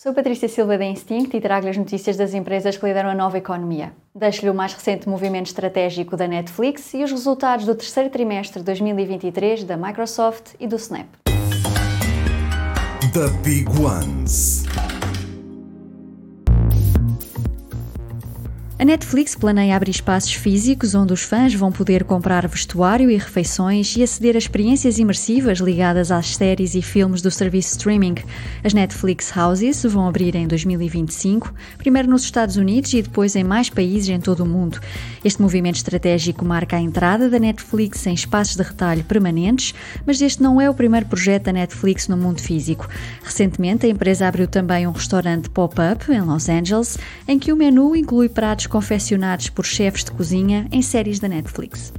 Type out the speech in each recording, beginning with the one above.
Sou Patrícia Silva da Instinct e trago-lhe as notícias das empresas que lideram a nova economia. Deixo-lhe o mais recente movimento estratégico da Netflix e os resultados do terceiro trimestre de 2023 da Microsoft e do Snap. The Big Ones. A Netflix planeia abrir espaços físicos onde os fãs vão poder comprar vestuário e refeições e aceder a experiências imersivas ligadas às séries e filmes do serviço streaming. As Netflix Houses vão abrir em 2025, primeiro nos Estados Unidos e depois em mais países em todo o mundo. Este movimento estratégico marca a entrada da Netflix em espaços de retalho permanentes, mas este não é o primeiro projeto da Netflix no mundo físico. Recentemente, a empresa abriu também um restaurante pop-up em Los Angeles, em que o menu inclui pratos confeccionados por chefes de cozinha em séries da Netflix.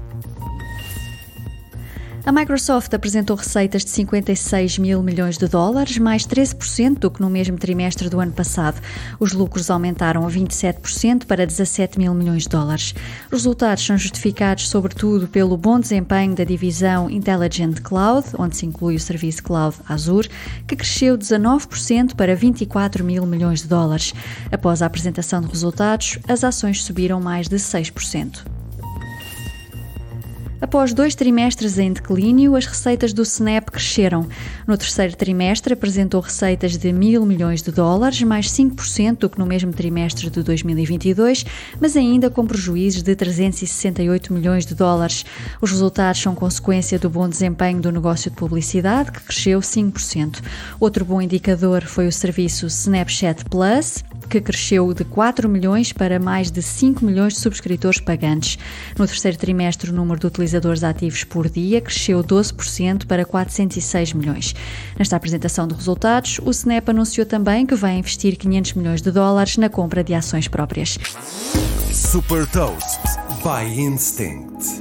A Microsoft apresentou receitas de 56 mil milhões de dólares, mais 13% do que no mesmo trimestre do ano passado. Os lucros aumentaram a 27% para 17 mil milhões de dólares. Os resultados são justificados sobretudo pelo bom desempenho da divisão Intelligent Cloud, onde se inclui o serviço Cloud Azure, que cresceu 19% para 24 mil milhões de dólares. Após a apresentação de resultados, as ações subiram mais de 6%. Após dois trimestres em declínio, as receitas do Snap cresceram. No terceiro trimestre, apresentou receitas de mil milhões de dólares, mais 5% do que no mesmo trimestre de 2022, mas ainda com prejuízos de 368 milhões de dólares. Os resultados são consequência do bom desempenho do negócio de publicidade, que cresceu 5%. Outro bom indicador foi o serviço Snapchat Plus, que cresceu de 4 milhões para mais de 5 milhões de subscritores pagantes. No terceiro trimestre, o número de utilizadores ativos por dia cresceu 12% para 406 milhões. Nesta apresentação de resultados, o Snap anunciou também que vai investir 500 milhões de dólares na compra de ações próprias. Super Toast by Instinct.